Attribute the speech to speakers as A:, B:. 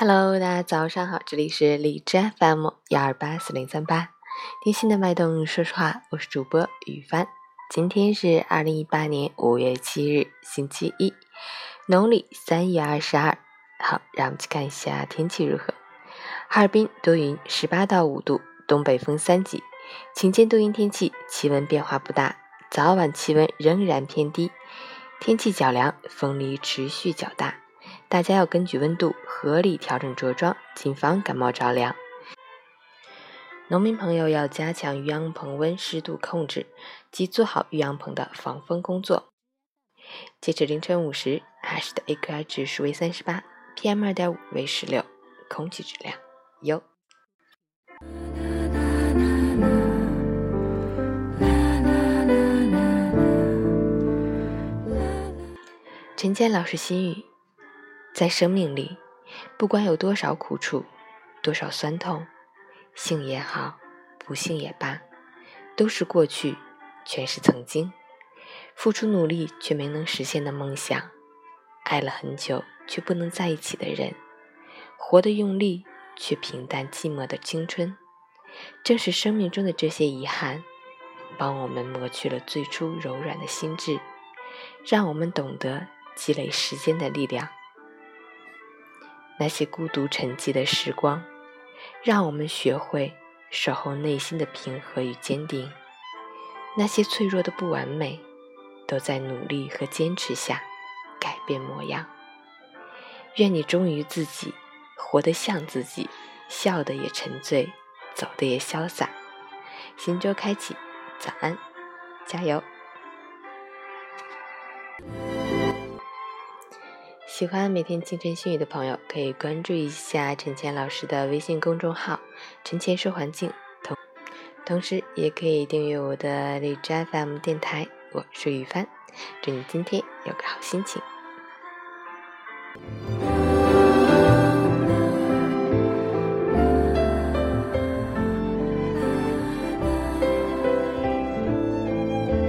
A: Hello，大家早上好，这里是荔枝 FM 幺二八四零三八，贴心的脉动，说实话，我是主播雨帆。今天是二零一八年五月七日，星期一，农历三月二十二。好，让我们去看一下天气如何。哈尔滨多云，十八到五度，东北风三级，晴间多云天气，气温变化不大，早晚气温仍然偏低，天气较凉，风力持续较大。大家要根据温度合理调整着装，谨防感冒着凉。农民朋友要加强育养棚温湿度控制，及做好育养棚的防风工作。截止凌晨五时，哈市的 AQI 指数为三十八，PM 二点五为十六，空气质量优。陈坚老师心语。在生命里，不管有多少苦楚，多少酸痛，幸也好，不幸也罢，都是过去，全是曾经。付出努力却没能实现的梦想，爱了很久却不能在一起的人，活得用力却平淡寂寞的青春，正是生命中的这些遗憾，帮我们磨去了最初柔软的心智，让我们懂得积累时间的力量。那些孤独沉寂的时光，让我们学会守候内心的平和与坚定。那些脆弱的不完美，都在努力和坚持下改变模样。愿你忠于自己，活得像自己，笑得也沉醉，走得也潇洒。新周开启，早安，加油！喜欢每天清晨心语的朋友，可以关注一下陈倩老师的微信公众号“陈倩说环境”，同同时也可以订阅我的荔枝 FM 电台。我是雨帆，祝你今天有个好心情。